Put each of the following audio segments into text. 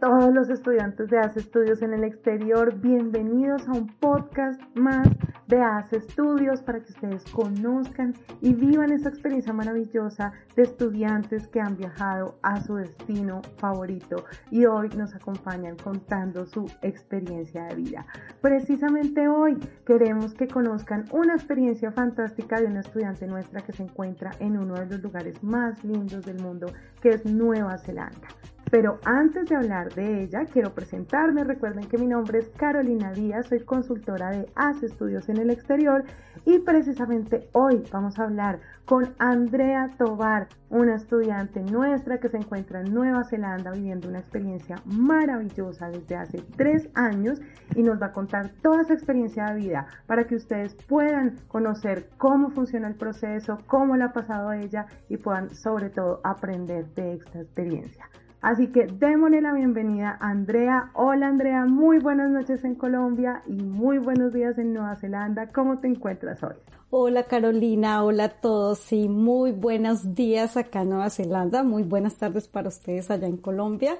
Todos los estudiantes de ACE Estudios en el exterior. Bienvenidos a un podcast más de ACE Estudios para que ustedes conozcan y vivan esta experiencia maravillosa de estudiantes que han viajado a su destino favorito y hoy nos acompañan contando su experiencia de vida. Precisamente hoy queremos que conozcan una experiencia fantástica de una estudiante nuestra que se encuentra en uno de los lugares más lindos del mundo, que es Nueva Zelanda. Pero antes de hablar de ella, quiero presentarme. Recuerden que mi nombre es Carolina Díaz, soy consultora de ACE Estudios en el Exterior y precisamente hoy vamos a hablar con Andrea Tobar, una estudiante nuestra que se encuentra en Nueva Zelanda viviendo una experiencia maravillosa desde hace tres años y nos va a contar toda esa experiencia de vida para que ustedes puedan conocer cómo funciona el proceso, cómo le ha pasado ella y puedan sobre todo aprender de esta experiencia. Así que démosle la bienvenida a Andrea. Hola Andrea, muy buenas noches en Colombia y muy buenos días en Nueva Zelanda. ¿Cómo te encuentras hoy? Hola Carolina, hola a todos y muy buenos días acá en Nueva Zelanda, muy buenas tardes para ustedes allá en Colombia.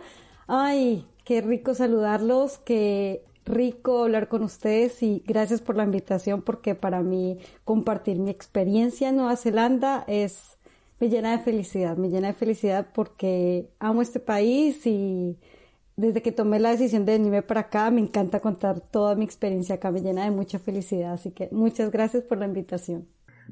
Ay, qué rico saludarlos, qué rico hablar con ustedes y gracias por la invitación porque para mí compartir mi experiencia en Nueva Zelanda es me llena de felicidad, me llena de felicidad porque amo este país y desde que tomé la decisión de venirme para acá me encanta contar toda mi experiencia acá, me llena de mucha felicidad, así que muchas gracias por la invitación.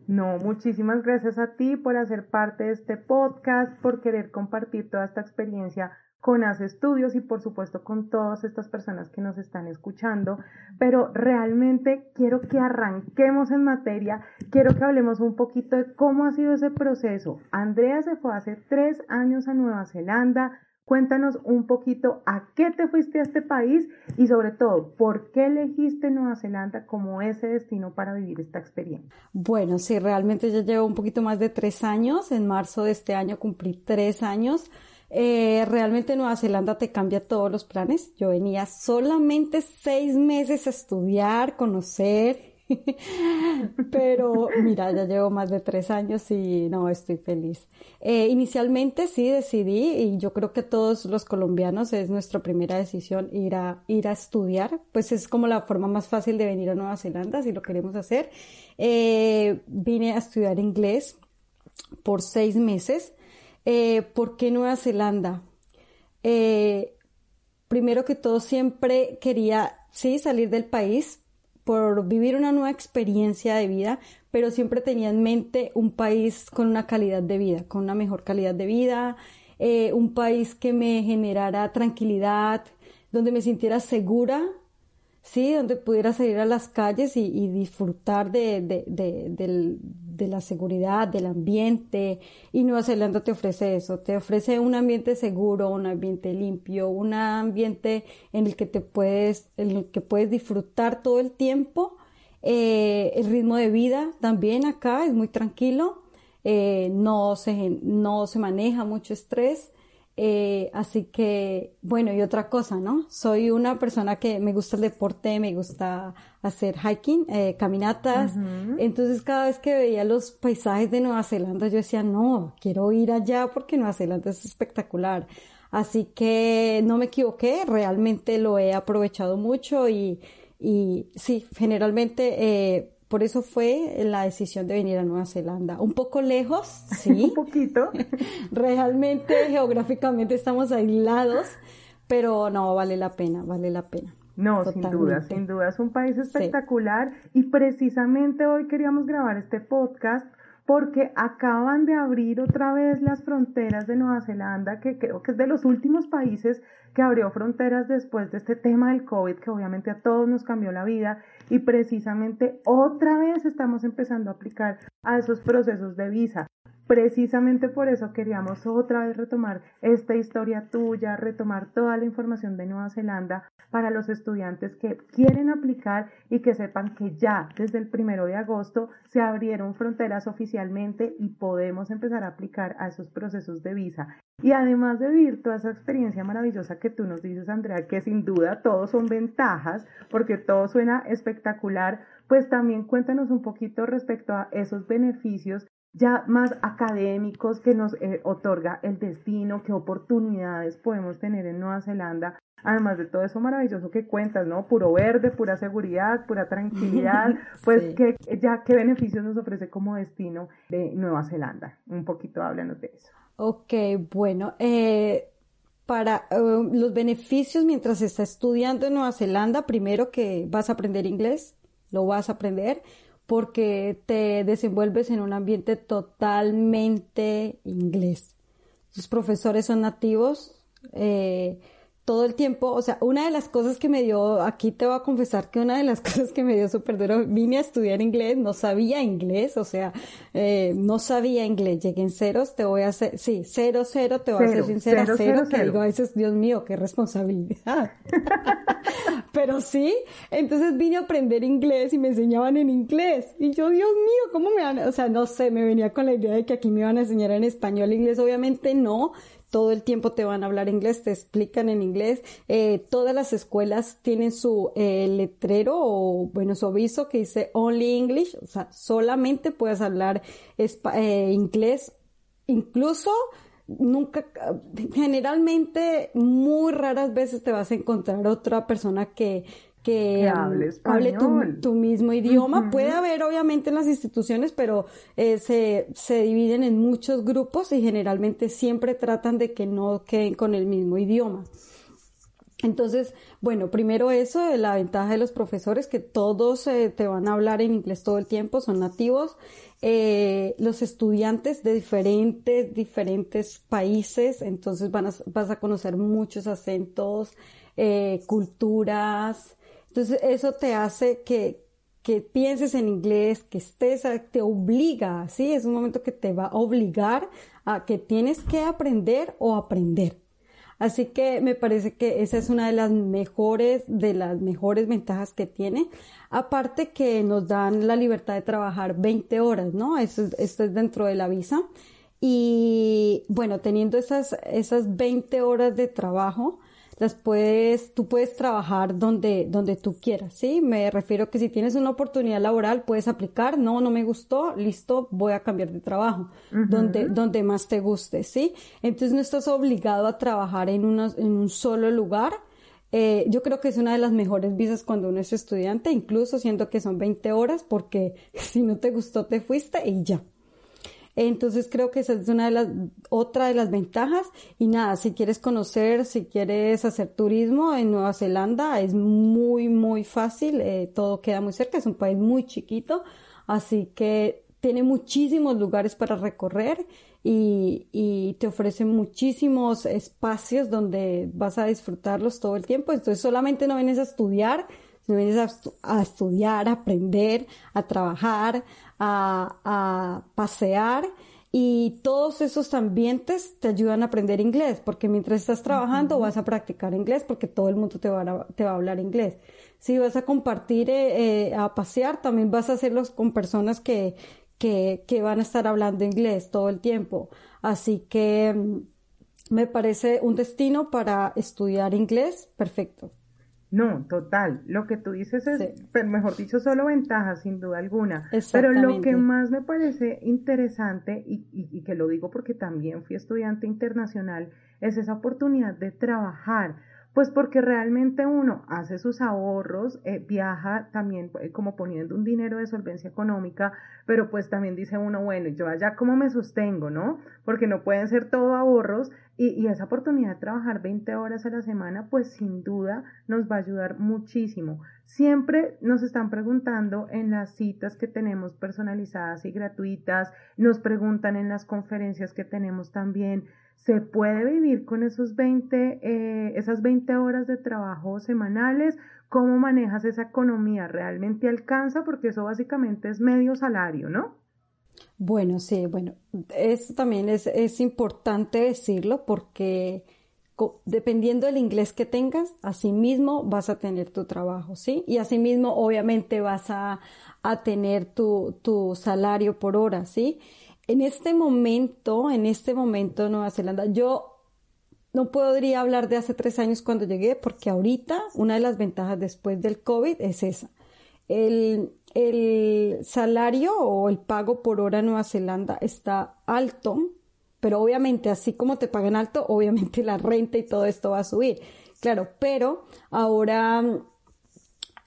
No, muchísimas gracias a ti por hacer parte de este podcast, por querer compartir toda esta experiencia con Hace Estudios y por supuesto con todas estas personas que nos están escuchando, pero realmente quiero que arranquemos en materia, quiero que hablemos un poquito de cómo ha sido ese proceso. Andrea se fue hace tres años a Nueva Zelanda, Cuéntanos un poquito a qué te fuiste a este país y sobre todo, ¿por qué elegiste Nueva Zelanda como ese destino para vivir esta experiencia? Bueno, sí, realmente ya llevo un poquito más de tres años. En marzo de este año cumplí tres años. Eh, realmente Nueva Zelanda te cambia todos los planes. Yo venía solamente seis meses a estudiar, conocer, pero mira, ya llevo más de tres años y no, estoy feliz. Eh, inicialmente sí decidí y yo creo que todos los colombianos es nuestra primera decisión ir a, ir a estudiar, pues es como la forma más fácil de venir a Nueva Zelanda si lo queremos hacer. Eh, vine a estudiar inglés por seis meses. Eh, ¿Por qué Nueva Zelanda? Eh, primero que todo, siempre quería, sí, salir del país por vivir una nueva experiencia de vida, pero siempre tenía en mente un país con una calidad de vida, con una mejor calidad de vida, eh, un país que me generara tranquilidad, donde me sintiera segura sí, donde pudiera salir a las calles y, disfrutar de, de, la seguridad, del ambiente. Y Nueva Zelanda te ofrece eso, te ofrece un ambiente seguro, un ambiente limpio, un ambiente en el que te puedes, en el que puedes disfrutar todo el tiempo. Eh, el ritmo de vida también acá es muy tranquilo, eh, no, se, no se maneja mucho estrés. Eh, así que, bueno, y otra cosa, ¿no? Soy una persona que me gusta el deporte, me gusta hacer hiking, eh, caminatas. Entonces, cada vez que veía los paisajes de Nueva Zelanda, yo decía, no, quiero ir allá porque Nueva Zelanda es espectacular. Así que no me equivoqué, realmente lo he aprovechado mucho y, y sí, generalmente eh, por eso fue la decisión de venir a Nueva Zelanda. Un poco lejos, sí. Un poquito. Realmente, geográficamente estamos aislados, pero no, vale la pena, vale la pena. No, sin duda, sin duda. Es un país espectacular y precisamente hoy queríamos grabar este podcast porque acaban de abrir otra vez las fronteras de Nueva Zelanda, que creo que es de los últimos países que abrió fronteras después de este tema del COVID, que obviamente a todos nos cambió la vida, y precisamente otra vez estamos empezando a aplicar a esos procesos de visa. Precisamente por eso queríamos otra vez retomar esta historia tuya, retomar toda la información de Nueva Zelanda para los estudiantes que quieren aplicar y que sepan que ya desde el primero de agosto se abrieron fronteras oficialmente y podemos empezar a aplicar a esos procesos de visa. Y además de vivir toda esa experiencia maravillosa que tú nos dices, Andrea, que sin duda todos son ventajas, porque todo suena espectacular, pues también cuéntanos un poquito respecto a esos beneficios ya más académicos que nos eh, otorga el destino, qué oportunidades podemos tener en Nueva Zelanda, además de todo eso maravilloso que cuentas, ¿no? Puro verde, pura seguridad, pura tranquilidad, pues que ya qué beneficios nos ofrece como destino de Nueva Zelanda. Un poquito háblanos de eso. Ok, bueno, eh, para eh, los beneficios mientras estás estudiando en Nueva Zelanda, primero que vas a aprender inglés, lo vas a aprender porque te desenvuelves en un ambiente totalmente inglés. Tus profesores son nativos, eh, todo el tiempo, o sea, una de las cosas que me dio, aquí te voy a confesar que una de las cosas que me dio súper duro, vine a estudiar inglés, no sabía inglés, o sea, eh, no sabía inglés, llegué en ceros, te voy a hacer, sí, cero, cero, te voy a ser sincera, cero, que digo a veces, Dios mío, qué responsabilidad. Pero sí, entonces vine a aprender inglés y me enseñaban en inglés. Y yo, Dios mío, ¿cómo me van? O sea, no sé, me venía con la idea de que aquí me iban a enseñar en español, inglés, obviamente no, todo el tiempo te van a hablar inglés, te explican en inglés. Eh, todas las escuelas tienen su eh, letrero o, bueno, su aviso que dice Only English, o sea, solamente puedes hablar eh, inglés. Incluso nunca, generalmente, muy raras veces te vas a encontrar otra persona que que, hable, tu, mismo idioma. Puede haber obviamente en las instituciones, pero eh, se, se dividen en muchos grupos y generalmente siempre tratan de que no queden con el mismo idioma. Entonces, bueno, primero eso, la ventaja de los profesores, que todos eh, te van a hablar en inglés todo el tiempo, son nativos. Eh, los estudiantes de diferentes, diferentes países, entonces van a, vas a conocer muchos acentos, culturas, entonces eso te hace que, que pienses en inglés, que estés, te obliga, ¿sí? Es un momento que te va a obligar a que tienes que aprender o aprender. Así que me parece que esa es una de las mejores, de las mejores ventajas que tiene. Aparte que nos dan la libertad de trabajar 20 horas, ¿no? Esto, esto es dentro de la visa. Y bueno, teniendo esas, esas 20 horas de trabajo, las puedes, tú puedes trabajar donde, donde tú quieras, ¿sí? Me refiero que si tienes una oportunidad laboral, puedes aplicar, no, no me gustó, listo, voy a cambiar de trabajo, donde, donde más te guste, ¿sí? Entonces no estás obligado a trabajar en, en un solo lugar, eh, yo creo que es una de las mejores visas cuando uno es estudiante, incluso siendo que son 20 horas, porque si no te gustó, te fuiste y ya. Entonces creo que esa es una de las, otra de las ventajas. Y nada, si quieres conocer, si quieres hacer turismo en Nueva Zelanda, es muy, muy fácil. Eh, todo queda muy cerca. Es un país muy chiquito. Así que tiene muchísimos lugares para recorrer y, y, te ofrece muchísimos espacios donde vas a disfrutarlos todo el tiempo. Entonces solamente no vienes a estudiar, no vienes a, a estudiar, a aprender, a trabajar, a, pasear y todos esos ambientes te ayudan a aprender inglés, porque mientras estás trabajando vas a practicar inglés porque todo el mundo te va a, te va a hablar inglés. Si vas a compartir, eh, eh, a pasear, también vas a hacerlos con personas que, que, que van a estar hablando inglés todo el tiempo. Así que mm, me parece un destino para estudiar inglés perfecto. No, total. Lo que tú dices es, pues, mejor dicho, solo ventajas, sin duda alguna. Pero lo que más me parece interesante, y, y, que lo digo porque también fui estudiante internacional, es esa oportunidad de trabajar. Pues porque realmente uno hace sus ahorros, eh, viaja también eh, como poniendo un dinero de solvencia económica, pero pues también dice uno, bueno, yo allá cómo me sostengo, ¿no? Porque no pueden ser todo ahorros y, esa oportunidad de trabajar 20 horas a la semana, pues sin duda nos va a ayudar muchísimo. Siempre nos están preguntando en las citas que tenemos personalizadas y gratuitas, nos preguntan en las conferencias que tenemos también ¿Se puede vivir con esos 20, eh, esas 20 horas de trabajo semanales? ¿Cómo manejas esa economía? ¿Realmente alcanza? Porque eso básicamente es medio salario, ¿no? Bueno, sí, bueno, eso también es, es importante decirlo porque dependiendo del inglés que tengas, asimismo vas a tener tu trabajo, ¿sí? Y asimismo, obviamente, vas a, a tener tu, tu salario por hora, ¿sí? en este momento, en este momento Nueva Zelanda, yo no podría hablar de hace tres años cuando llegué, porque ahorita una de las ventajas después del COVID es esa. El, salario o el pago por hora en Nueva Zelanda está alto, pero obviamente así como te pagan alto, obviamente la renta y todo esto va a subir. Claro, pero ahora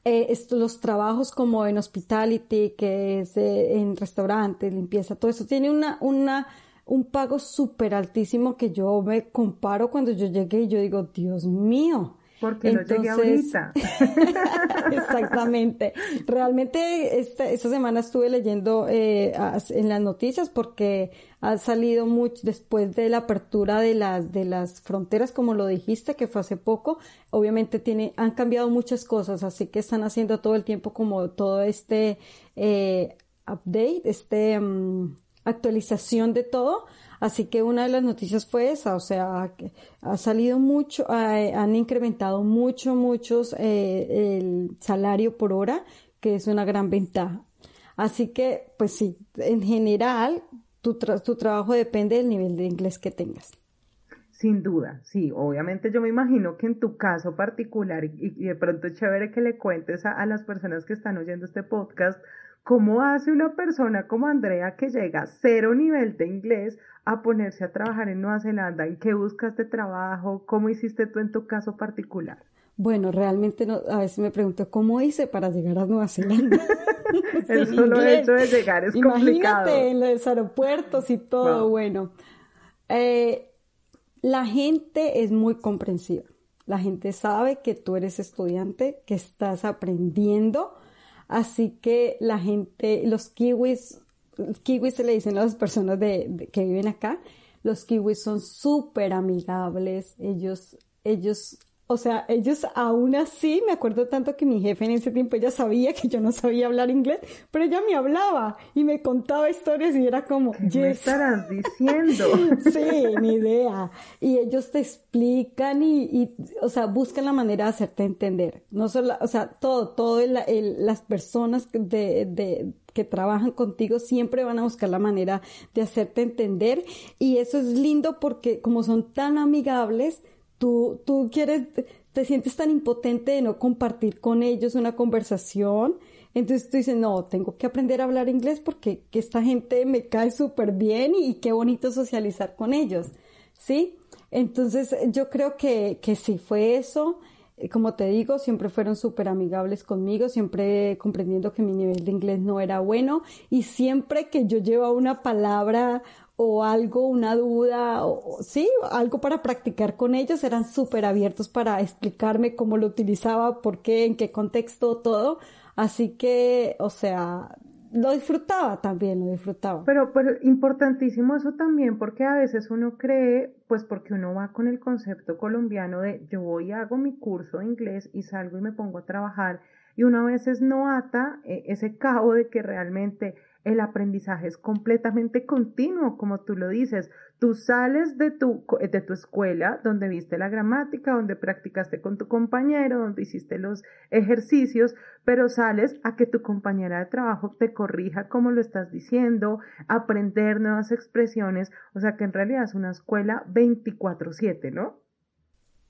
eh, los trabajos como en hospitality, que es en restaurantes, limpieza, todo eso tiene una, un pago súper altísimo que yo me comparo cuando yo llegué y yo digo, Dios mío, porque no llegué ahorita. Exactamente. Realmente esta, esta semana estuve leyendo eh, en las noticias porque ha salido mucho después de la apertura de las de las fronteras, como lo dijiste, que fue hace poco. Obviamente tiene han cambiado muchas cosas, así que están haciendo todo el tiempo como todo este eh, update, este mm, actualización de todo Así que una de las noticias fue esa, o sea, ha salido mucho, han incrementado mucho, muchos eh, el salario por hora, que es una gran ventaja. Así que, pues sí, en general, tu, tu trabajo depende del nivel de inglés que tengas. Sin duda, sí, obviamente yo me imagino que en tu caso particular, y, de pronto es chévere que le cuentes a, las personas que están oyendo este podcast, ¿cómo hace una persona como Andrea que llega a cero nivel de inglés a ponerse a trabajar en Nueva Zelanda? ¿En qué buscas de trabajo? ¿Cómo hiciste tú en tu caso particular? Bueno, realmente no, a veces me pregunto, ¿cómo hice para llegar a Nueva Zelanda? El solo hecho de llegar es complicado. Imagínate en los aeropuertos y todo, bueno. Eh, la gente es muy comprensiva. La gente sabe que tú eres estudiante, que estás aprendiendo, así que la gente, los kiwis kiwis se le dicen a las personas de, que viven acá, los kiwis son súper amigables, ellos, ellos o sea, ellos aún así, me acuerdo tanto que mi jefe en ese tiempo, ella sabía que yo no sabía hablar inglés, pero ella me hablaba y me contaba historias y era como, ¿qué me estarás diciendo? sí, ni idea. Y ellos te explican y, y, o sea, buscan la manera de hacerte entender. No solo, o sea, todo, todo las personas de, de que trabajan contigo siempre van a buscar la manera de hacerte entender y eso es lindo porque como son tan amigables, Tú, tú quieres, te sientes tan impotente de no compartir con ellos una conversación. Entonces tú dices, no, tengo que aprender a hablar inglés porque que esta gente me cae súper bien y, qué bonito socializar con ellos. ¿Sí? Entonces yo creo que, que sí fue eso. Eh, como te digo, siempre fueron súper amigables conmigo, siempre comprendiendo que mi nivel de inglés no era bueno y siempre que yo llevaba una palabra o algo, una duda, o sí, algo para practicar con ellos, eran súper abiertos para explicarme cómo lo utilizaba, por qué, en qué contexto, todo. Así que, o sea, lo disfrutaba también, lo disfrutaba. Pero, pero importantísimo eso también, porque a veces uno cree, pues porque uno va con el concepto colombiano de yo voy hago mi curso de inglés y salgo y me pongo a trabajar, y uno a veces no ata eh, ese cabo de que realmente el aprendizaje es completamente continuo, como tú lo dices. Tú sales de tu, de tu escuela, donde viste la gramática, donde practicaste con tu compañero, donde hiciste los ejercicios, pero sales a que tu compañera de trabajo te corrija como lo estás diciendo, aprender nuevas expresiones, o sea que en realidad es una escuela 24/7, ¿no?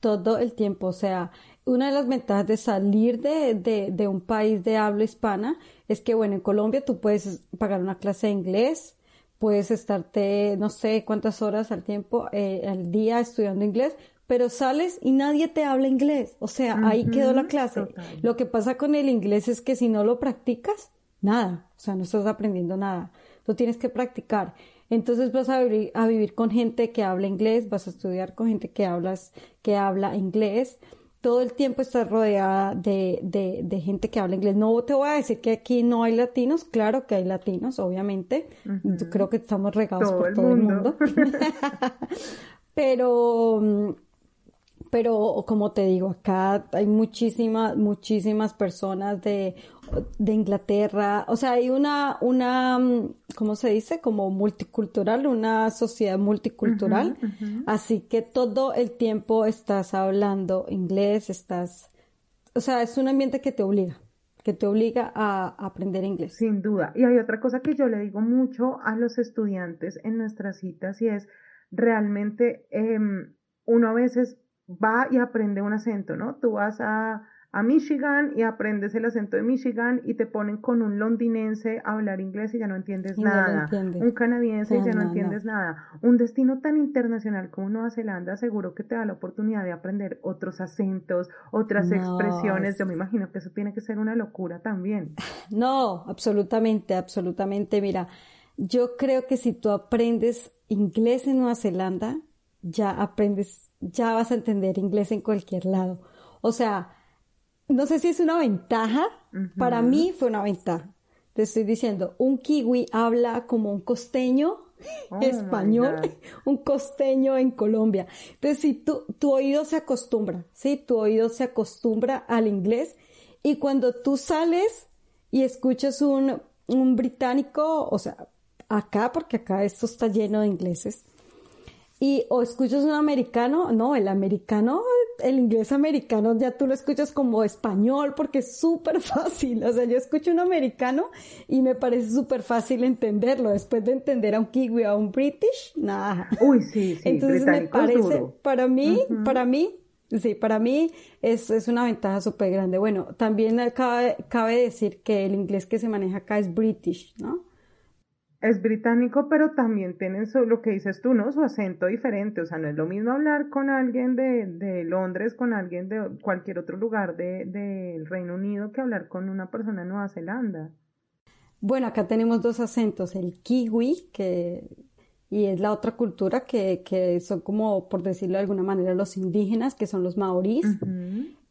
Todo el tiempo. O sea, una de las ventajas de salir de, de, de, un país de habla hispana es que, bueno, en Colombia tú puedes pagar una clase de inglés, puedes estarte, no sé cuántas horas al tiempo, eh, al día estudiando inglés, pero sales y nadie te habla inglés. O sea, ahí quedó la clase. Lo que pasa con el inglés es que si no lo practicas, nada. O sea, no estás aprendiendo nada. Tú tienes que practicar. Entonces vas a vivir, a vivir con gente que habla inglés, vas a estudiar con gente que hablas, que habla inglés. Todo el tiempo estás rodeada de, de, de gente que habla inglés. No te voy a decir que aquí no hay latinos, claro que hay latinos, obviamente. Yo creo que estamos regados por todo el mundo. Pero pero como te digo, acá hay muchísimas, muchísimas personas de, de Inglaterra, o sea, hay una, una, ¿cómo se dice? Como multicultural, una sociedad multicultural, así que todo el tiempo estás hablando inglés, estás, o sea, es un ambiente que te obliga que te obliga a aprender inglés. Sin duda. Y hay otra cosa que yo le digo mucho a los estudiantes en nuestras citas y es realmente em, uno a veces va y aprende un acento, ¿no? Tú vas a, a Michigan y aprendes el acento de Michigan y te ponen con un londinense a hablar inglés y ya no entiendes nada. un canadiense y ya no, entiendes nada. Un destino tan internacional como Nueva Zelanda seguro que te da la oportunidad de aprender otros acentos, otras expresiones. Yo me imagino que eso tiene que ser una locura también. No, absolutamente, absolutamente. Mira, yo creo que si tú aprendes inglés en Nueva Zelanda, ya aprendes, ya vas a entender inglés en cualquier lado. O sea, no sé si es una ventaja, para mí fue una ventaja. Te estoy diciendo, un kiwi habla como un costeño oh español, un costeño en Colombia. Entonces, si tu, tu oído se acostumbra, ¿sí? Tu oído se acostumbra al inglés y cuando tú sales y escuchas un, un británico, o sea, acá, porque acá esto está lleno de ingleses, y o escuchas un americano, no, el americano, el inglés americano ya tú lo escuchas como español porque es súper fácil. O sea, yo escucho un americano y me parece súper fácil entenderlo. Después de entender a un kiwi o a un british, nada. Uy, sí, sí. Entonces me parece, para mí, para mí, sí, para mí es, es una ventaja súper grande. Bueno, también cabe, cabe decir que el inglés que se maneja acá es british, ¿no? Es británico, pero también tienen lo que dices tú, ¿no? Su acento diferente. O sea, no es lo mismo hablar con alguien de, de Londres, con alguien de cualquier otro lugar del de, Reino Unido, que hablar con una persona de Nueva Zelanda. Bueno, acá tenemos dos acentos, el kiwi, que, y es la otra cultura que, que son como, por decirlo de alguna manera, los indígenas, que son los maorís.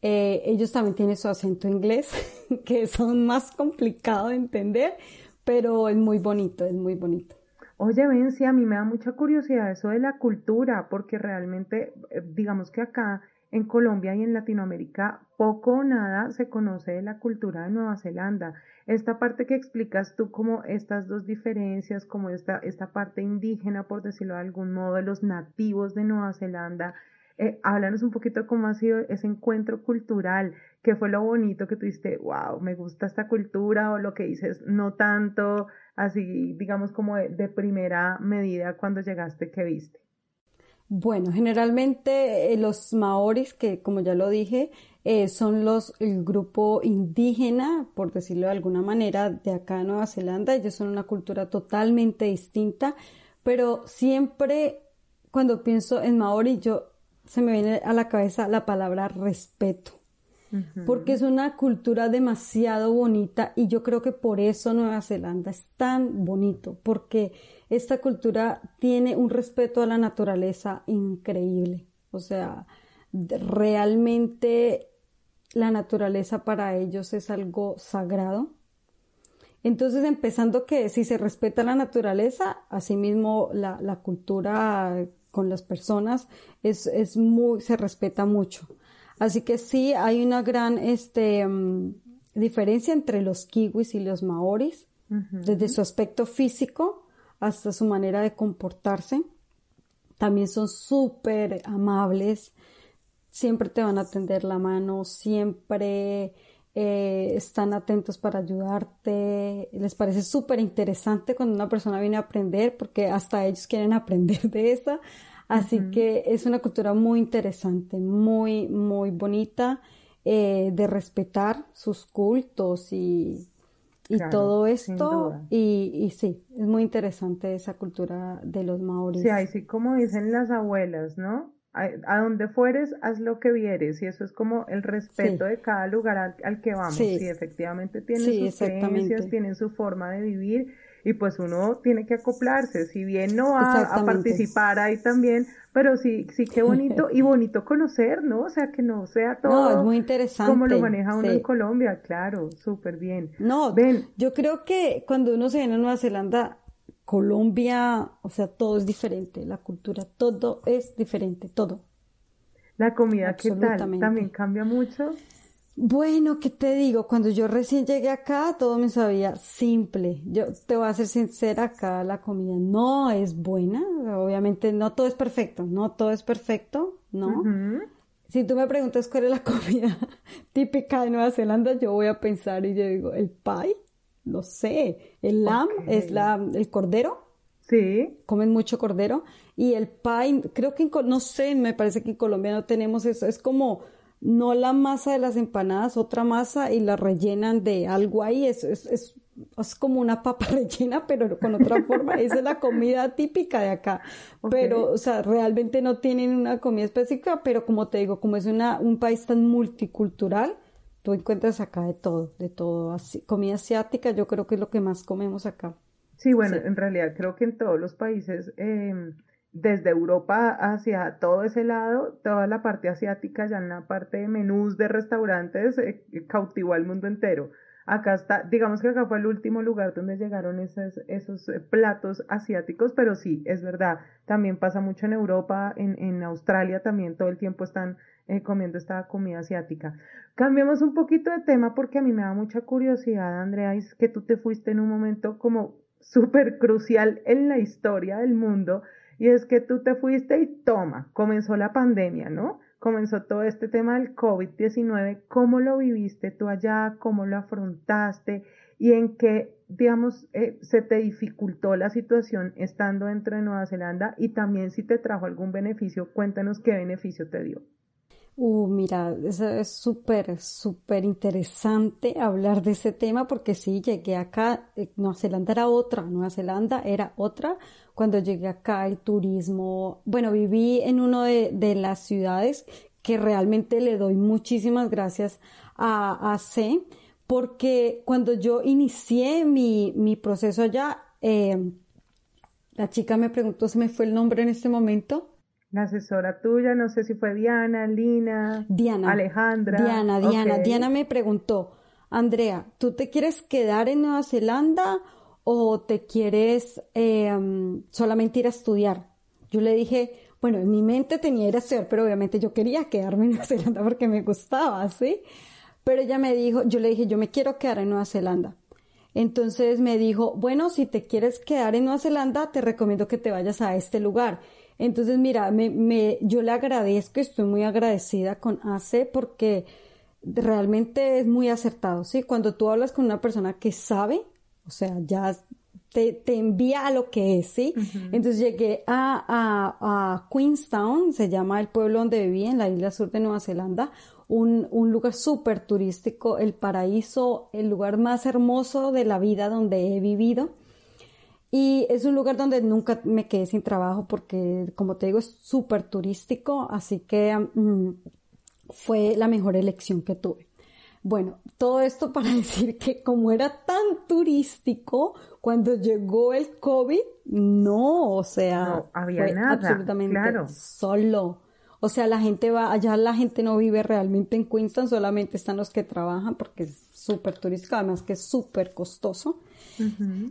Eh, ellos también tienen su acento inglés, que son más complicados de entender, pero es muy bonito, es muy bonito. Oye, sí, a mí me da mucha curiosidad eso de la cultura, porque realmente, eh, digamos que acá en Colombia y en Latinoamérica poco o nada se conoce de la cultura de Nueva Zelanda. Esta parte que explicas tú como estas dos diferencias, como esta, esta parte indígena, por decirlo de algún modo, de los nativos de Nueva Zelanda, eh, háblanos un poquito de cómo ha sido ese encuentro cultural, qué fue lo bonito que tuviste, wow, me gusta esta cultura, o lo que dices, no tanto, así digamos como de, primera medida cuando llegaste, ¿qué viste? Bueno, generalmente eh, los maoris, que como ya lo dije, eh, son los, el grupo indígena, por decirlo de alguna manera, de acá en Nueva Zelanda. Ellos son una cultura totalmente distinta, pero siempre cuando pienso en maori, yo se me viene a la cabeza la palabra respeto, porque es una cultura demasiado bonita y yo creo que por eso Nueva Zelanda es tan bonito, porque esta cultura tiene un respeto a la naturaleza increíble, o sea, realmente la naturaleza para ellos es algo sagrado. Entonces, empezando que si se respeta la naturaleza, asimismo la, la cultura con las personas es, es muy, se respeta mucho. Así que sí, hay una gran este, mm, diferencia entre los kiwis y los maoris, desde su aspecto físico hasta su manera de comportarse. También son súper amables, siempre te van a tender la mano, siempre eh, están atentos para ayudarte, les parece súper interesante cuando una persona viene a aprender, porque hasta ellos quieren aprender de esa. Así que es una cultura muy interesante, muy, muy bonita, eh, de respetar sus cultos y, y todo esto. Y, y, sí, es muy interesante esa cultura de los maoris. Sí, así como dicen las abuelas, ¿no? a, donde fueres, haz lo que vieres, y eso es como el respeto de cada lugar al, que vamos, sí. y efectivamente tienen sus creencias, tienen su forma de vivir, y pues uno tiene que acoplarse, si bien no a participar ahí también, pero sí, sí qué bonito, y bonito conocer, ¿no? O sea, que no sea todo no, es muy interesante. como lo maneja uno en Colombia, claro, súper bien. No, Ven. yo creo que cuando uno se viene a Nueva Zelanda, Colombia, o sea, todo es diferente, la cultura, todo es diferente, todo. La comida, ¿qué tal? ¿También cambia mucho? Bueno, ¿qué te digo? Cuando yo recién llegué acá, todo me sabía simple. Yo te voy a ser sincera, acá la comida no es buena. Obviamente no todo es perfecto, no todo es perfecto, ¿no? Si tú me preguntas cuál es la comida típica de Nueva Zelanda, yo voy a pensar y yo digo, el pie, lo sé. El lamb es la, el cordero. Sí. Comen mucho cordero. Y el pie, creo que, no sé, me parece que en Colombia no tenemos eso. Es como no la masa de las empanadas, otra masa y la rellenan de algo ahí. Es, es, es, como una papa rellena, pero con otra forma. Esa es la comida típica de acá. Pero, o sea, realmente no tienen una comida específica, pero como te digo, como es una, un país tan multicultural, tú encuentras acá de todo, de todo. Así, comida asiática, yo creo que es lo que más comemos acá. Sí, bueno, en realidad creo que en todos los países. Eh, desde Europa hacia todo ese lado, toda la parte asiática, ya en la parte de menús de restaurantes, eh, cautivó al mundo entero. Acá está, digamos que acá fue el último lugar donde llegaron esos, eh, platos asiáticos, pero sí, es verdad, también pasa mucho en Europa, en, Australia también todo el tiempo están eh, comiendo esta comida asiática. Cambiemos un poquito de tema porque a mí me da mucha curiosidad, Andrea, es que tú te fuiste en un momento como súper crucial en la historia del mundo y es que tú te fuiste y toma, comenzó la pandemia, ¿no? Comenzó todo este tema del COVID-19. ¿Cómo lo viviste tú allá? ¿Cómo lo afrontaste? ¿Y en qué, digamos, eh, se te dificultó la situación estando dentro de Nueva Zelanda? Y también si te trajo algún beneficio, cuéntanos qué beneficio te dio. Uh, mira, es súper, súper interesante hablar de ese tema porque sí, llegué acá, eh, Nueva Zelanda era otra, Nueva Zelanda era otra. Cuando llegué acá, el turismo, bueno, viví en una de, las ciudades que realmente le doy muchísimas gracias a, a C, porque cuando yo inicié mi, mi proceso allá, eh, la chica me preguntó, ¿se me fue el nombre en este momento? La asesora tuya, no sé si fue Diana, Lina, Diana, Alejandra. Diana, Diana. Diana me preguntó, Andrea, ¿tú te quieres quedar en Nueva Zelanda o te quieres em, solamente ir a estudiar? Yo le dije, bueno, en mi mente tenía ir a estudiar, pero obviamente yo quería quedarme en Nueva Zelanda porque me gustaba, ¿sí? Pero ella me dijo, yo le dije, yo me quiero quedar en Nueva Zelanda. Entonces me dijo, bueno, si te quieres quedar en Nueva Zelanda, te recomiendo que te vayas a este lugar. Entonces, mira, me, me, yo le agradezco, estoy muy agradecida con ACE porque realmente es muy acertado, ¿sí? Cuando tú hablas con una persona que sabe, o sea, ya te, te envía a lo que es, ¿sí? Entonces llegué a, a, a, Queenstown, se llama el pueblo donde viví, en la isla sur de Nueva Zelanda, un, un lugar súper turístico, el paraíso, el lugar más hermoso de la vida donde he vivido. Y es un lugar donde nunca me quedé sin trabajo porque, como te digo, es súper turístico, así que mm, fue la mejor elección que tuve. Bueno, todo esto para decir que como era tan turístico, cuando llegó el COVID, no, o sea, no había nada, absolutamente solo. O sea, la gente va, allá la gente no vive realmente en Queenstown, solamente están los que trabajan porque es súper turístico, además que es súper costoso.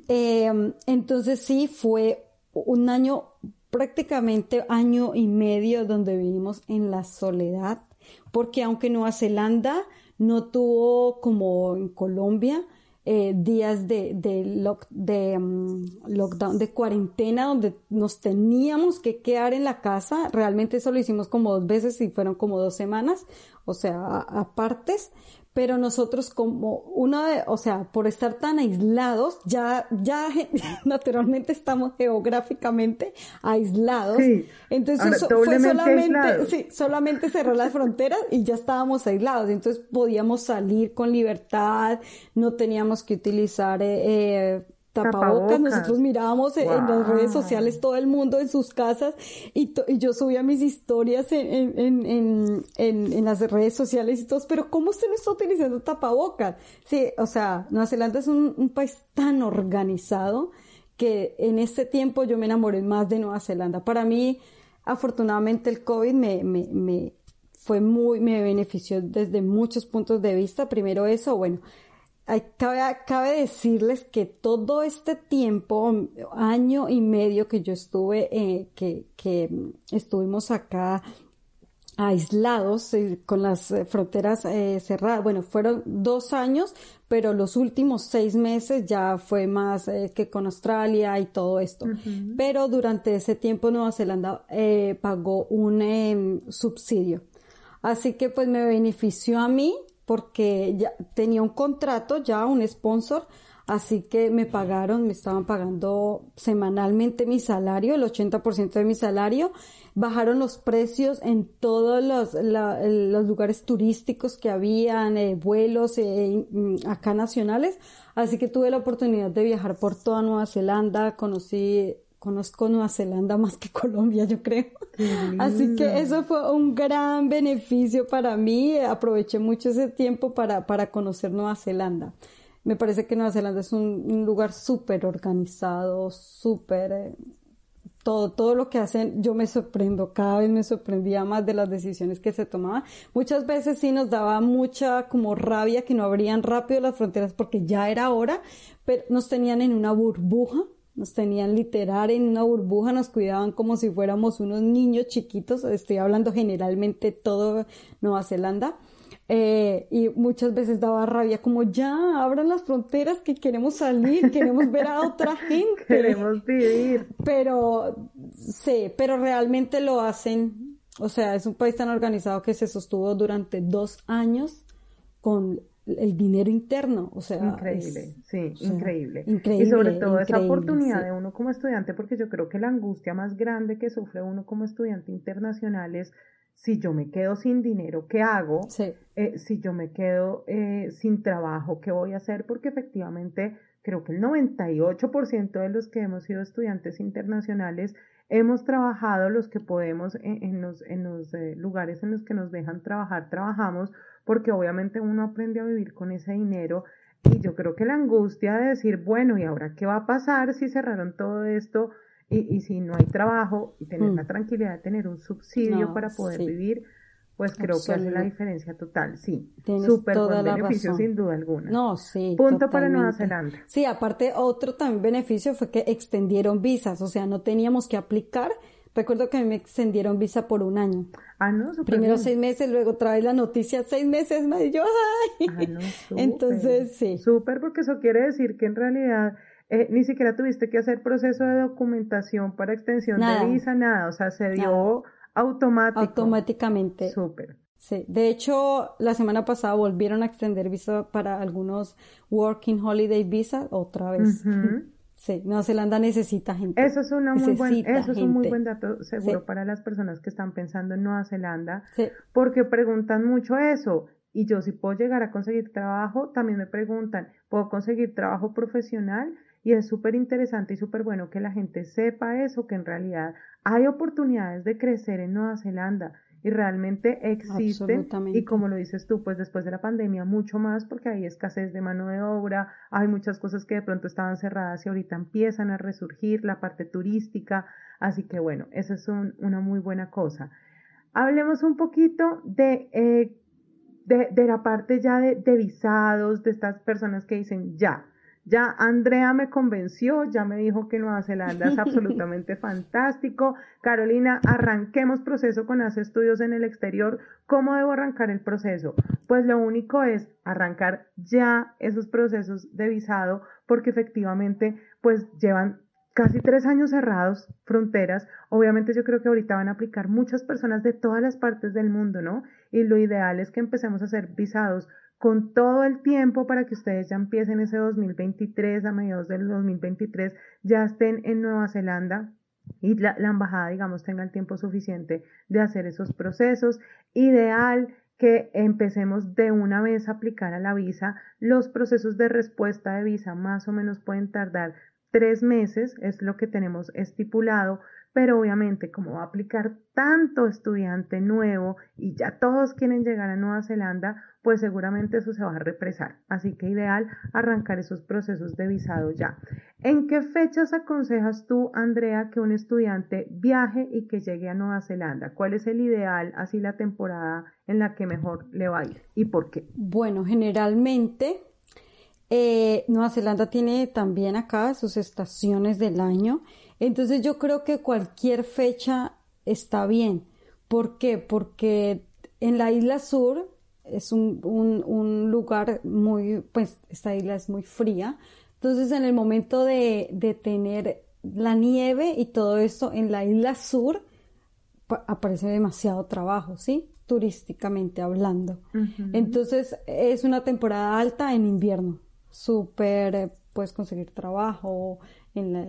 Em, entonces sí, fue un año, prácticamente año y medio donde vivimos en la soledad, porque aunque Nueva Zelanda no tuvo como en Colombia, eh, días de, de, em, lockdown, de cuarentena, donde nos teníamos que quedar en la casa. Realmente eso lo hicimos como dos veces y fueron como dos semanas, o sea, apartes pero nosotros como uno de, o sea, por estar tan aislados, ya, ya naturalmente estamos geográficamente aislados. Sí. Entonces fue solamente, sí, solamente cerrar las fronteras y ya estábamos aislados. Entonces podíamos salir con libertad, no teníamos que utilizar eh, eh tapabocas. Nosotros mirábamos en, las redes sociales todo el mundo en sus casas y, yo subía mis historias en, en, en, las redes sociales y todo, pero ¿cómo usted no está utilizando tapabocas? Sí, o sea, Nueva Zelanda es un, un país tan organizado que en este tiempo yo me enamoré más de Nueva Zelanda. Para mí, afortunadamente el COVID me, me, me fue muy, me benefició desde muchos puntos de vista. Primero eso, bueno, cabe, cabe decirles que todo este tiempo, año y medio que yo estuve, eh, que, que estuvimos acá aislados eh, con las eh, fronteras eh, cerradas. Bueno, fueron dos años, pero los últimos seis meses ya fue más que con Australia y todo esto. Pero durante ese tiempo Nueva Zelanda pagó un em, subsidio. Así que pues me benefició a mí porque ya tenía un contrato, ya un sponsor, así que me pagaron, me estaban pagando semanalmente mi salario, el 80% de mi salario, bajaron los precios en todos los, los lugares turísticos que habían, eh, vuelos eh, mm, acá nacionales, así que tuve la oportunidad de viajar por toda Nueva Zelanda, conocí conozco Nueva Zelanda más que Colombia, yo creo. Así que eso fue un gran beneficio para mí. Aproveché mucho ese tiempo para, para conocer Nueva Zelanda. Me parece que Nueva Zelanda es un, lugar súper organizado, súper... Eh, todo, todo lo que hacen, yo me sorprendo, cada vez me sorprendía más de las decisiones que se tomaban. Muchas veces sí nos daba mucha como rabia que no abrían rápido las fronteras porque ya era hora, pero nos tenían en una burbuja nos tenían literal en una burbuja, nos cuidaban como si fuéramos unos niños chiquitos, estoy hablando generalmente todo Nueva Zelanda. Eh, y muchas veces daba rabia como ya abran las fronteras que queremos salir, queremos ver a otra gente. Queremos vivir. Pero sí, pero realmente lo hacen. O sea, es un país tan organizado que se sostuvo durante dos años con el dinero interno, o sea. Increíble, sí, increíble. Y sobre todo esa oportunidad de uno como estudiante, porque yo creo que la angustia más grande que sufre uno como estudiante internacional es si yo me quedo sin dinero, ¿qué hago? Eh, si yo me quedo eh, sin trabajo, ¿qué voy a hacer? Porque efectivamente creo que el 98% de los que hemos sido estudiantes internacionales hemos trabajado los que podemos en, los, en los eh, lugares en los que nos dejan trabajar, trabajamos porque obviamente uno aprende a vivir con ese dinero y yo creo que la angustia de decir, bueno, ¿y ahora qué va a pasar si cerraron todo esto y, y si no hay trabajo y tener la mm. tranquilidad de tener un subsidio para poder vivir? Pues creo que hace la diferencia total, sí. Súper buen beneficio sin duda alguna. No, sí. Punto para Nueva Zelanda. Sí, aparte otro también beneficio fue que extendieron visas, o sea, no teníamos que aplicar Recuerdo que me extendieron visa por un año. Ah, no, Primero seis meses, luego otra vez la noticia seis meses más y yo, ay. Ah, no, Entonces, sí. Súper, porque eso quiere decir que en realidad eh, ni siquiera tuviste que hacer proceso de documentación para extensión de visa, nada. O sea, se dio automático. Automáticamente. Súper. Sí, de hecho, la semana pasada volvieron a extender visa para algunos Working Holiday Visa otra vez. Sí, Nueva Zelanda necesita gente. Eso es, una muy buen, eso es un muy buen dato seguro para las personas que están pensando en Nueva Zelanda, porque preguntan mucho eso. Y yo si puedo llegar a conseguir trabajo, también me preguntan, ¿puedo conseguir trabajo profesional? Y es súper interesante y súper bueno que la gente sepa eso, que en realidad hay oportunidades de crecer en Nueva Zelanda y realmente existe. Y como lo dices tú, pues después de la pandemia mucho más porque hay escasez de mano de obra, hay muchas cosas que de pronto estaban cerradas y ahorita empiezan a resurgir, la parte turística, así que bueno, eso es una muy buena cosa. Hablemos un poquito de, eh, de, de, la parte ya de, de visados, de estas personas que dicen ya, ya Andrea me convenció, ya me dijo que Nueva Zelanda es absolutamente fantástico. Carolina, arranquemos proceso con Hace Estudios en el exterior. ¿Cómo debo arrancar el proceso? Pues lo único es arrancar ya esos procesos de visado porque efectivamente pues llevan casi tres años cerrados, fronteras. Obviamente yo creo que ahorita van a aplicar muchas personas de todas las partes del mundo, ¿no? Y lo ideal es que empecemos a hacer visados con todo el tiempo para que ustedes ya empiecen ese 2023, a mediados del 2023, ya estén en Nueva Zelanda y la, embajada, digamos, tenga el tiempo suficiente de hacer esos procesos. Ideal que empecemos de una vez a aplicar a la visa. Los procesos de respuesta de visa más o menos pueden tardar tres meses, es lo que tenemos estipulado, pero obviamente como va a aplicar tanto estudiante nuevo y ya todos quieren llegar a Nueva Zelanda, pues seguramente eso se va a represar. Así que ideal arrancar esos procesos de visado ya. ¿En qué fechas aconsejas tú, Andrea, que un estudiante viaje y que llegue a Nueva Zelanda? ¿Cuál es el ideal, así la temporada en la que mejor le va a ir y por qué? Bueno, generalmente eh, Nueva Zelanda tiene también acá sus estaciones del año entonces yo creo que cualquier fecha está bien. ¿Por qué? Porque en la isla sur es un, un, lugar muy, pues esta isla es muy fría. Entonces en el momento de, de tener la nieve y todo eso en la isla sur aparece demasiado trabajo, ¿sí? Turísticamente hablando. Entonces es una temporada alta en invierno. Súper, eh, puedes conseguir trabajo, en la,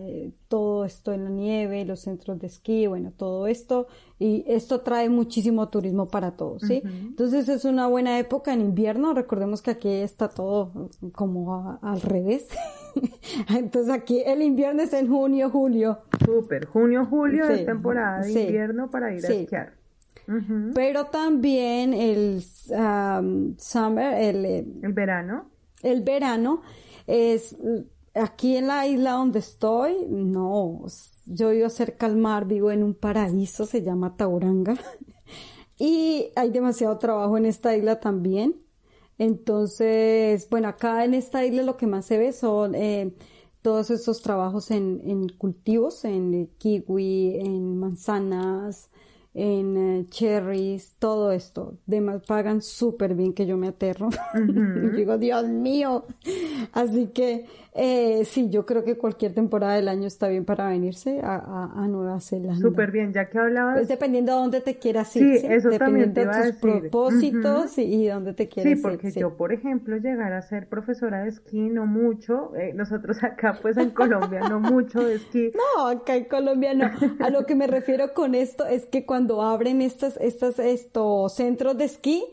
todo esto en la nieve, los centros de esquí, bueno, todo esto, y esto trae muchísimo turismo para todos, ¿sí? Entonces es una buena época en invierno, recordemos que aquí está todo como al revés, entonces aquí el invierno es en junio, julio. Súper, junio, julio es temporada de invierno para ir a esquiar. Pero también el summer, el, eh, el verano. El verano es aquí en la isla donde estoy, no, yo vivo cerca al mar, vivo en un paraíso, se llama Tauranga, y hay demasiado trabajo en esta isla también. Entonces, bueno, acá en esta isla lo que más se ve son eh, todos esos trabajos en cultivos, en kiwi, en manzanas, en eh, cherries, todo esto. Demás pagan súper bien que yo me aterro. digo, Dios mío. Así que eh, sí, yo creo que cualquier temporada del año está bien para venirse a, a, Nueva Zelanda. Súper bien, ya que hablabas. Pues dependiendo de dónde te quieras ir. Sí, eso también te de tus propósitos y, dónde te quieras ir. Sí, porque yo, por ejemplo, llegar a ser profesora de esquí, no mucho. Eh, nosotros acá, pues en Colombia, no mucho de esquí. No, acá en Colombia no. A lo que me refiero con esto es que cuando abren estas, estas, estos centros de esquí,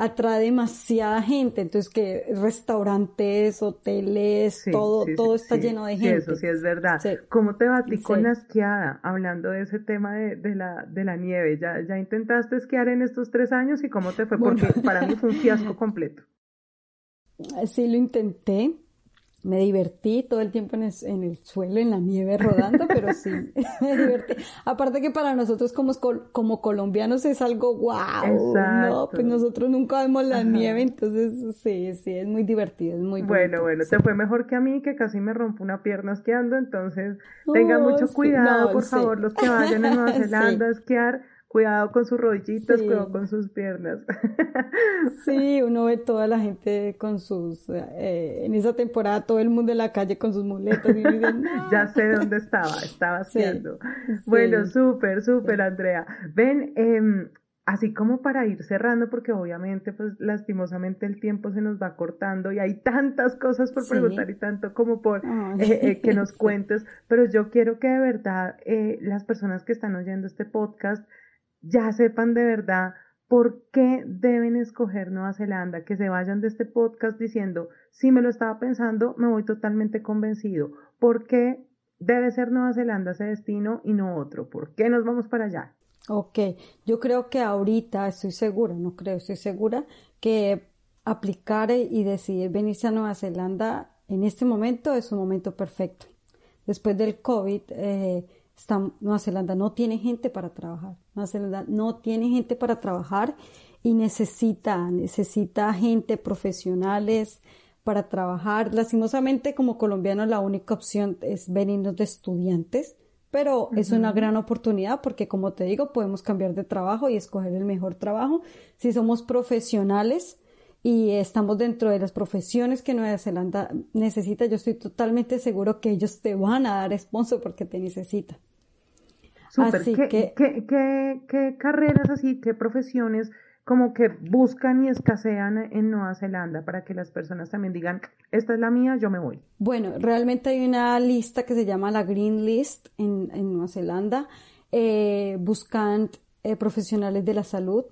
atrae demasiada gente, entonces que restaurantes, hoteles, todo, todo está lleno de gente. eso sí es verdad. ¿Cómo te va a ti con la esquiada? Hablando de ese tema de, de, la, de la nieve, ¿Ya, ¿ya intentaste esquiar en estos tres años y cómo te fue? Porque para mí fue un fiasco completo. Sí, lo intenté, me divertí todo el tiempo en el, suelo, en la nieve rodando, pero sí, me divertí. Aparte que para nosotros como, como colombianos es algo wow, ¿no? Pues nosotros nunca vemos la nieve, entonces sí, sí, es muy divertido, es muy Bueno, bueno, te fue mejor que a mí, que casi me rompo una pierna esquiando, entonces tenga mucho cuidado, por favor, los que vayan a Nueva Zelanda a esquiar, cuidado con sus rodillitas, cuidado con sus piernas. sí, uno ve toda la gente con sus, eh, en esa temporada todo el mundo en la calle con sus muletas. Y ya sé dónde estaba, estaba haciendo. Bueno, súper, súper, Andrea. Ven, eh, así como para ir cerrando, porque obviamente, pues lastimosamente el tiempo se nos va cortando y hay tantas cosas por preguntar y tanto como por eh, eh, que nos cuentes, pero yo quiero que de verdad eh, las personas que están oyendo este podcast ya sepan de verdad por qué deben escoger Nueva Zelanda, que se vayan de este podcast diciendo, si me lo estaba pensando, me voy totalmente convencido. ¿Por qué debe ser Nueva Zelanda ese destino y no otro? ¿Por qué nos vamos para allá? Ok, yo creo que ahorita estoy segura, no creo, estoy segura que aplicar y decidir venirse a Nueva Zelanda en este momento es un momento perfecto. Después del COVID, eh, Nueva Zelanda no tiene gente para trabajar. Nueva Zelanda no tiene gente para trabajar y necesita, necesita gente profesionales para trabajar. Lastimosamente, como colombiano, la única opción es venirnos de estudiantes, pero es una gran oportunidad porque, como te digo, podemos cambiar de trabajo y escoger el mejor trabajo. Si somos profesionales, y estamos dentro de las profesiones que Nueva Zelanda necesita, yo estoy totalmente seguro que ellos te van a dar sponsor porque te necesitan. Súper. ¿Qué, qué, qué, carreras así, qué profesiones como que buscan y escasean en Nueva Zelanda para que las personas también digan, esta es la mía, yo me voy? Bueno, realmente hay una lista que se llama la Green List en, Nueva Zelanda. Eh, buscan eh, profesionales de la salud,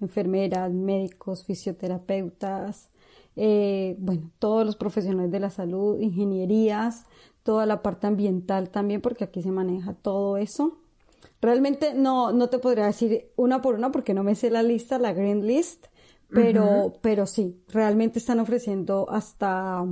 enfermeras, médicos, fisioterapeutas, eh, bueno, todos los profesionales de la salud, ingenierías, toda la parte ambiental también, porque aquí se maneja todo eso. Realmente no, no te podría decir una por una porque no me sé la lista, la Green List, pero, pero sí, realmente están ofreciendo hasta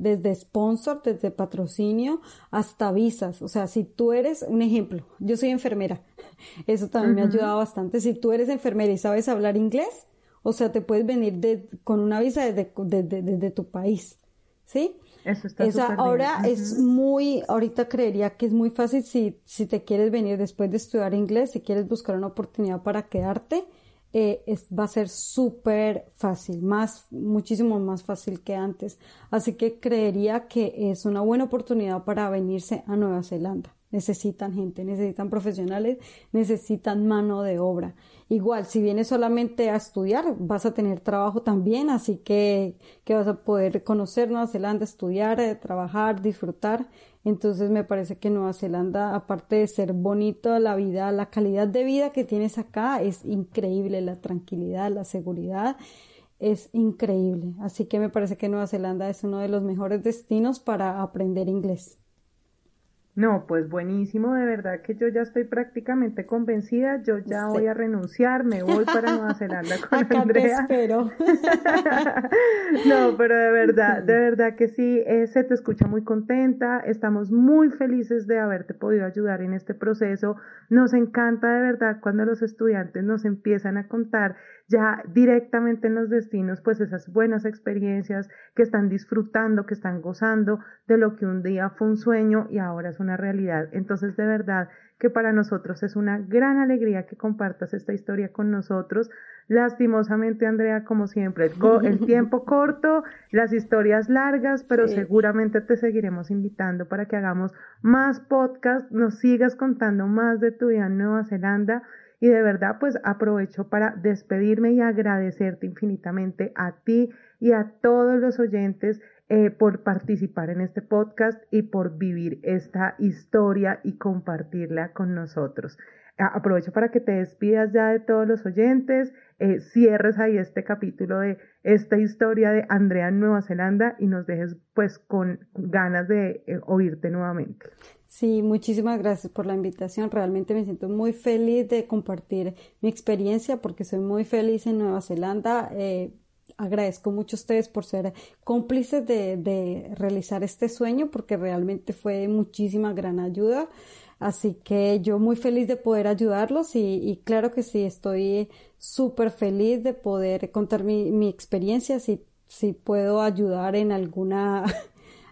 desde sponsor, desde patrocinio, hasta visas. O sea, si tú eres, un ejemplo, yo soy enfermera, eso también me ha ayudado bastante. Si tú eres enfermera y sabes hablar inglés, o sea, te puedes venir de, con una visa desde, desde, tu país, ¿sí? Eso está Esa ahora es muy, ahorita creería que es muy fácil si, si te quieres venir después de estudiar inglés, si quieres buscar una oportunidad para quedarte, eh, es, va a ser súper fácil, más, muchísimo más fácil que antes. Así que creería que es una buena oportunidad para venirse a Nueva Zelanda. Necesitan gente, necesitan profesionales, necesitan mano de obra. Igual, si vienes solamente a estudiar, vas a tener trabajo también, así que, que vas a poder conocer Nueva Zelanda, estudiar, eh, trabajar, disfrutar. Entonces me parece que Nueva Zelanda, aparte de ser bonito la vida, la calidad de vida que tienes acá es increíble, la tranquilidad, la seguridad es increíble. Así que me parece que Nueva Zelanda es uno de los mejores destinos para aprender inglés. No, pues buenísimo, de verdad que yo ya estoy prácticamente convencida, yo ya voy a renunciar, me voy para Nueva Zelanda con Acá Andrea. Te espero. no, pero de verdad, de verdad que sí, eh, se te escucha muy contenta, estamos muy felices de haberte podido ayudar en este proceso, nos encanta de verdad cuando los estudiantes nos empiezan a contar ya directamente en los destinos, pues esas buenas experiencias que están disfrutando, que están gozando de lo que un día fue un sueño y ahora es una realidad. Entonces, de verdad que para nosotros es una gran alegría que compartas esta historia con nosotros. Lastimosamente, Andrea, como siempre, el, tiempo corto, las historias largas, pero seguramente te seguiremos invitando para que hagamos más podcasts, nos sigas contando más de tu vida en Nueva Zelanda y de verdad, pues aprovecho para despedirme y agradecerte infinitamente a ti y a todos los oyentes eh, por participar en este podcast y por vivir esta historia y compartirla con nosotros. Aprovecho para que te despidas ya de todos los oyentes, eh, cierres ahí este capítulo de esta historia de Andrea en Nueva Zelanda y nos dejes pues con ganas de eh, oírte nuevamente. Sí, muchísimas gracias por la invitación. Realmente me siento muy feliz de compartir mi experiencia porque soy muy feliz en Nueva Zelanda. Eh, agradezco mucho a ustedes por ser cómplices de, de, realizar este sueño porque realmente fue muchísima gran ayuda. Así que yo muy feliz de poder ayudarlos y, y claro que sí, estoy súper feliz de poder contar mi, mi experiencia, si, si puedo ayudar en alguna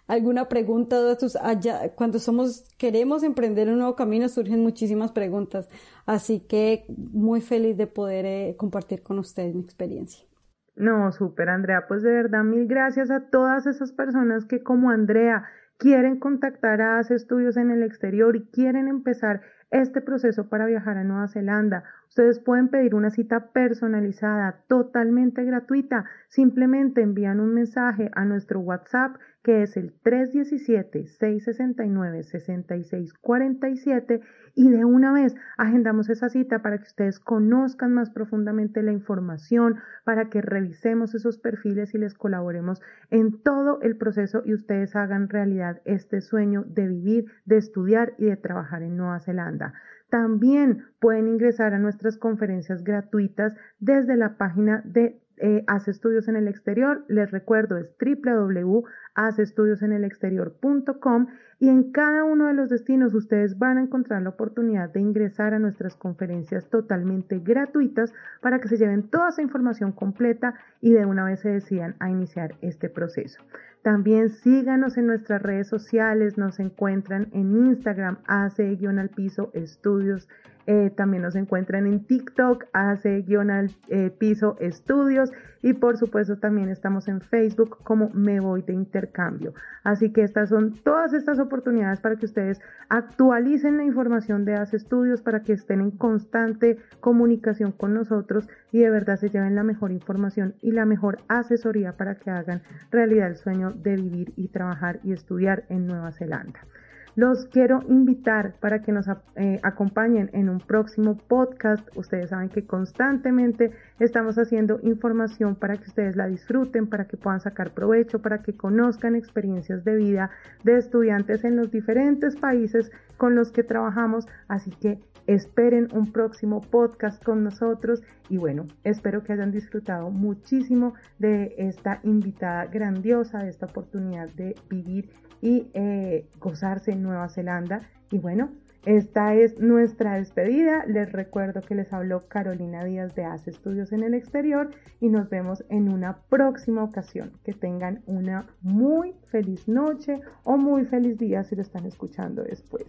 alguna pregunta de tus allá, cuando somos queremos emprender un nuevo camino surgen muchísimas preguntas. Así que muy feliz de poder eh, compartir con ustedes mi experiencia. No súper Andrea. Pues de verdad mil gracias a todas esas personas que como Andrea quieren contactar a Hace Estudios en el exterior y quieren empezar este proceso para viajar a Nueva Zelanda. Ustedes pueden pedir una cita personalizada, totalmente gratuita. Simplemente envían un mensaje a nuestro WhatsApp que es el 317-669-6647 y de una vez agendamos esa cita para que ustedes conozcan más profundamente la información, para que revisemos esos perfiles y les colaboremos en todo el proceso y ustedes hagan realidad este sueño de vivir, de estudiar y de trabajar en Nueva Zelanda. También pueden ingresar a nuestras conferencias gratuitas desde la página de eh, Hace Estudios en el Exterior. Les recuerdo, es www.haceestudiosenelexterior.com y en cada uno de los destinos ustedes van a encontrar la oportunidad de ingresar a nuestras conferencias totalmente gratuitas para que se lleven toda esa información completa y de una vez se decidan a iniciar este proceso. También síganos en nuestras redes sociales, nos encuentran en Instagram, hace-al piso estudios eh, también nos encuentran en TikTok, hace guion al eh, piso estudios y por supuesto también estamos en Facebook como Me Voy de Intercambio. Así que estas son todas estas oportunidades para que ustedes actualicen la información de Hace Estudios, para que estén en constante comunicación con nosotros y de verdad se lleven la mejor información y la mejor asesoría para que hagan realidad el sueño de vivir y trabajar y estudiar en Nueva Zelanda. Los quiero invitar para que nos eh, acompañen en un próximo podcast. Ustedes saben que constantemente estamos haciendo información para que ustedes la disfruten, para que puedan sacar provecho, para que conozcan experiencias de vida de estudiantes en los diferentes países con los que trabajamos. Así que esperen un próximo podcast con nosotros y bueno, espero que hayan disfrutado muchísimo de esta invitada grandiosa, de esta oportunidad de vivir y eh, gozarse en Nueva Zelanda. Y bueno, esta es nuestra despedida. Les recuerdo que les habló Carolina Díaz de Hace Estudios en el Exterior y nos vemos en una próxima ocasión. Que tengan una muy feliz noche o muy feliz día si lo están escuchando después.